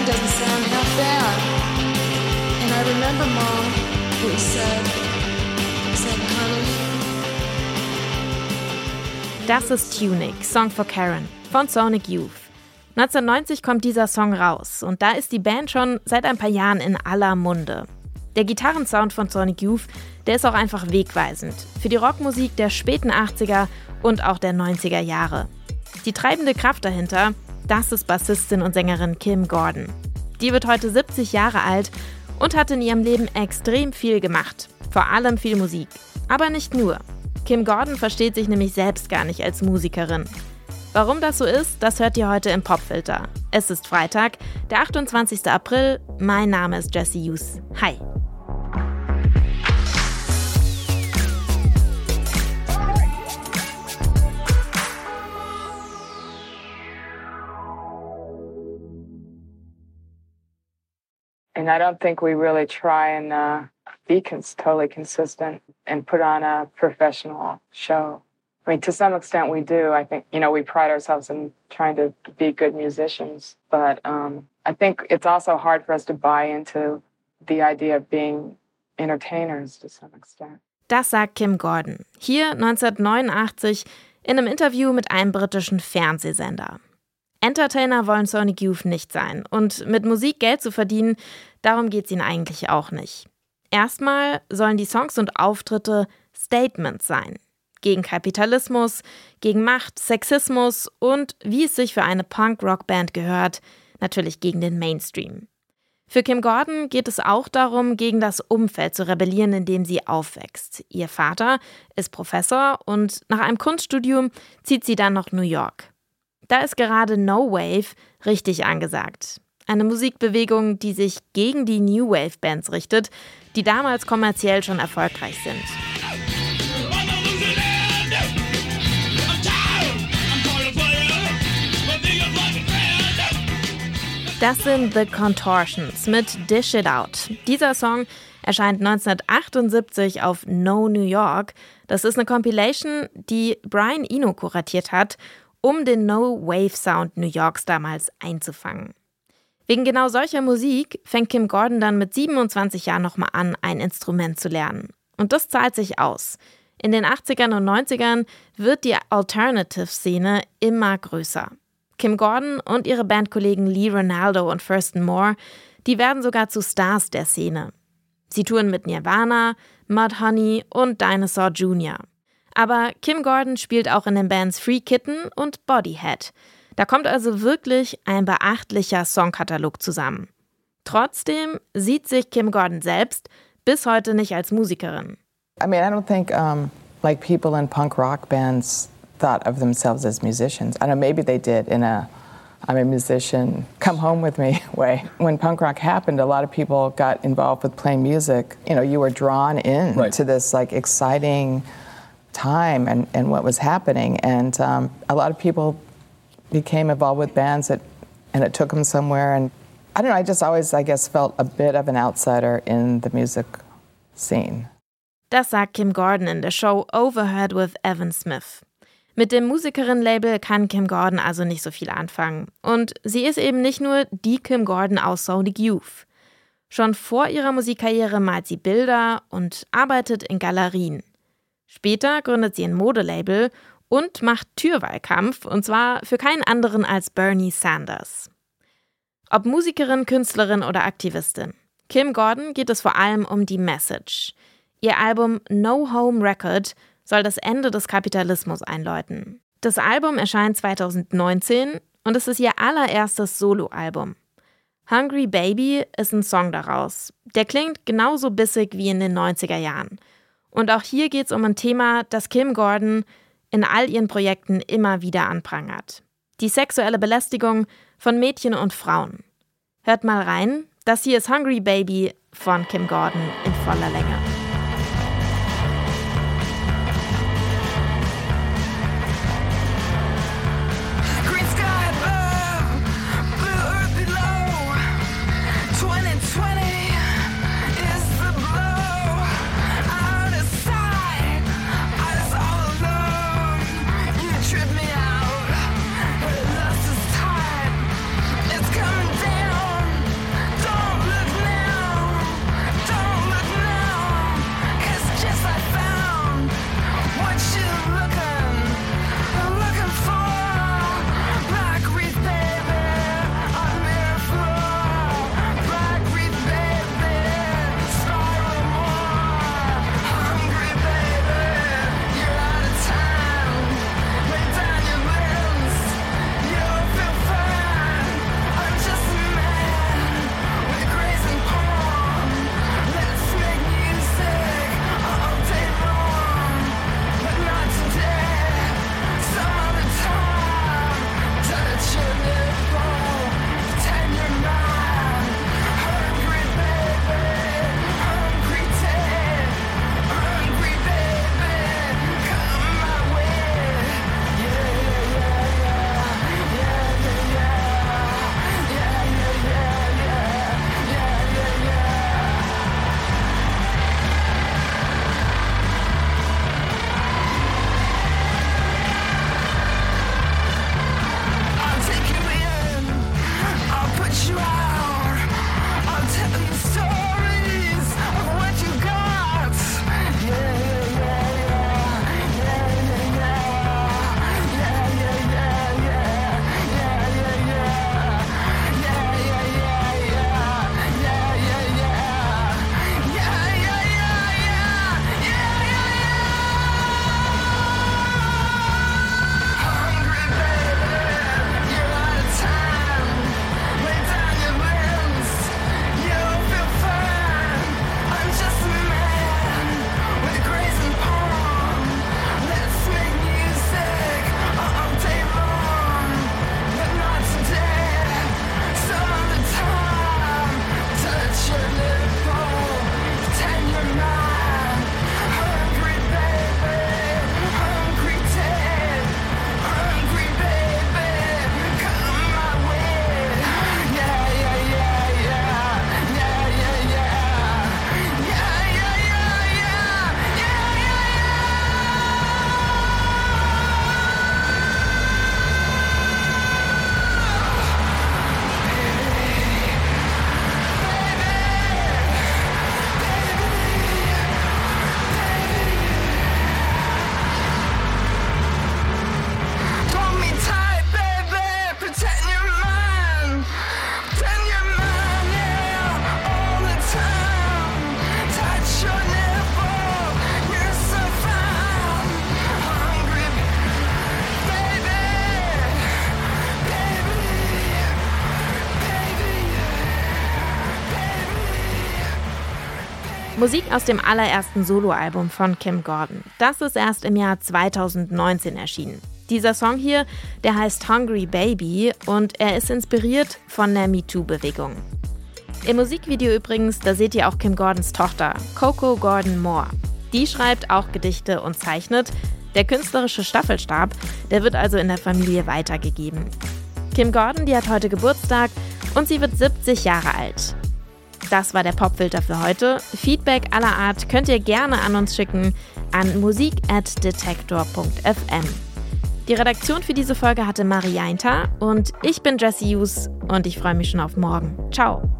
mine doesn't sound half bad. And I remember, Mom, you said. Said, honey. Das ist Tunic, Song for Karen von Sonic Youth. 1990 kommt dieser Song raus und da ist die Band schon seit ein paar Jahren in aller Munde. Der Gitarrensound von Sonic Youth, der ist auch einfach wegweisend für die Rockmusik der späten 80er und auch der 90er Jahre. Die treibende Kraft dahinter, das ist Bassistin und Sängerin Kim Gordon. Die wird heute 70 Jahre alt und hat in ihrem Leben extrem viel gemacht. Vor allem viel Musik. Aber nicht nur. Kim Gordon versteht sich nämlich selbst gar nicht als Musikerin. Warum das so ist, das hört ihr heute im Popfilter. Es ist Freitag, der 28. April. Mein Name ist Jesse Hughes. Hi. And I don't think we really try and uh, be cons- totally consistent and put on a professional show. I mean, to some extent, we do. I think, you know, we pride ourselves in trying to be good musicians, but um, I think it's also hard for us to buy into the idea of being entertainers to some extent. Das sagt Kim Gordon. Hier 1989 in einem Interview mit einem britischen Fernsehsender. Entertainer wollen Sonic Youth nicht sein und mit Musik Geld zu verdienen, darum geht es ihnen eigentlich auch nicht. Erstmal sollen die Songs und Auftritte Statements sein gegen Kapitalismus, gegen Macht, Sexismus und, wie es sich für eine Punk-Rock-Band gehört, natürlich gegen den Mainstream. Für Kim Gordon geht es auch darum, gegen das Umfeld zu rebellieren, in dem sie aufwächst. Ihr Vater ist Professor und nach einem Kunststudium zieht sie dann nach New York. Da ist gerade No Wave richtig angesagt. Eine Musikbewegung, die sich gegen die New Wave Bands richtet, die damals kommerziell schon erfolgreich sind. Das sind The Contortions mit Dish It Out. Dieser Song erscheint 1978 auf No New York. Das ist eine Compilation, die Brian Eno kuratiert hat, um den No Wave Sound New Yorks damals einzufangen. Wegen genau solcher Musik fängt Kim Gordon dann mit 27 Jahren nochmal an, ein Instrument zu lernen. Und das zahlt sich aus. In den 80ern und 90ern wird die Alternative-Szene immer größer. Kim Gordon und ihre Bandkollegen Lee Ronaldo und Thurston Moore, die werden sogar zu Stars der Szene. Sie touren mit Nirvana, Mudhoney und Dinosaur Jr. Aber Kim Gordon spielt auch in den Bands Free Kitten und Bodyhead. Da kommt also wirklich ein beachtlicher Songkatalog zusammen. Trotzdem sieht sich Kim Gordon selbst bis heute nicht als Musikerin. I mean, I don't think um, like people in punk rock bands thought of themselves as musicians. I know maybe they did in a I'm a musician, come home with me way. When punk rock happened, a lot of people got involved with playing music. You know, you were drawn in right. to this like exciting time and, and what was happening. And um, a lot of people became involved with bands that, and it took them somewhere. And I don't know, I just always, I guess, felt a bit of an outsider in the music scene. Das sagt Kim Gordon in der Show Overheard with Evan Smith. Mit dem Musikerin-Label kann Kim Gordon also nicht so viel anfangen. Und sie ist eben nicht nur die Kim Gordon aus Sonic Youth. Schon vor ihrer Musikkarriere malt sie Bilder und arbeitet in Galerien. Später gründet sie ein Modelabel und macht Türwahlkampf, und zwar für keinen anderen als Bernie Sanders. Ob Musikerin, Künstlerin oder Aktivistin, Kim Gordon geht es vor allem um die Message. Ihr Album No Home Record soll das Ende des Kapitalismus einläuten. Das Album erscheint 2019 und es ist ihr allererstes Soloalbum. Hungry Baby ist ein Song daraus. Der klingt genauso bissig wie in den 90er Jahren. Und auch hier geht es um ein Thema, das Kim Gordon in all ihren Projekten immer wieder anprangert. Die sexuelle Belästigung von Mädchen und Frauen. Hört mal rein, das hier ist Hungry Baby von Kim Gordon in voller Länge. Musik aus dem allerersten Soloalbum von Kim Gordon. Das ist erst im Jahr 2019 erschienen. Dieser Song hier, der heißt Hungry Baby und er ist inspiriert von der MeToo-Bewegung. Im Musikvideo übrigens, da seht ihr auch Kim Gordons Tochter, Coco Gordon Moore. Die schreibt auch Gedichte und zeichnet. Der künstlerische Staffelstab, der wird also in der Familie weitergegeben. Kim Gordon, die hat heute Geburtstag und sie wird 70 Jahre alt. Das war der Popfilter für heute. Feedback aller Art könnt ihr gerne an uns schicken an musik@detektor.fm. Die Redaktion für diese Folge hatte Marie Jainter und ich bin Jessie Hughes und ich freue mich schon auf morgen. Ciao.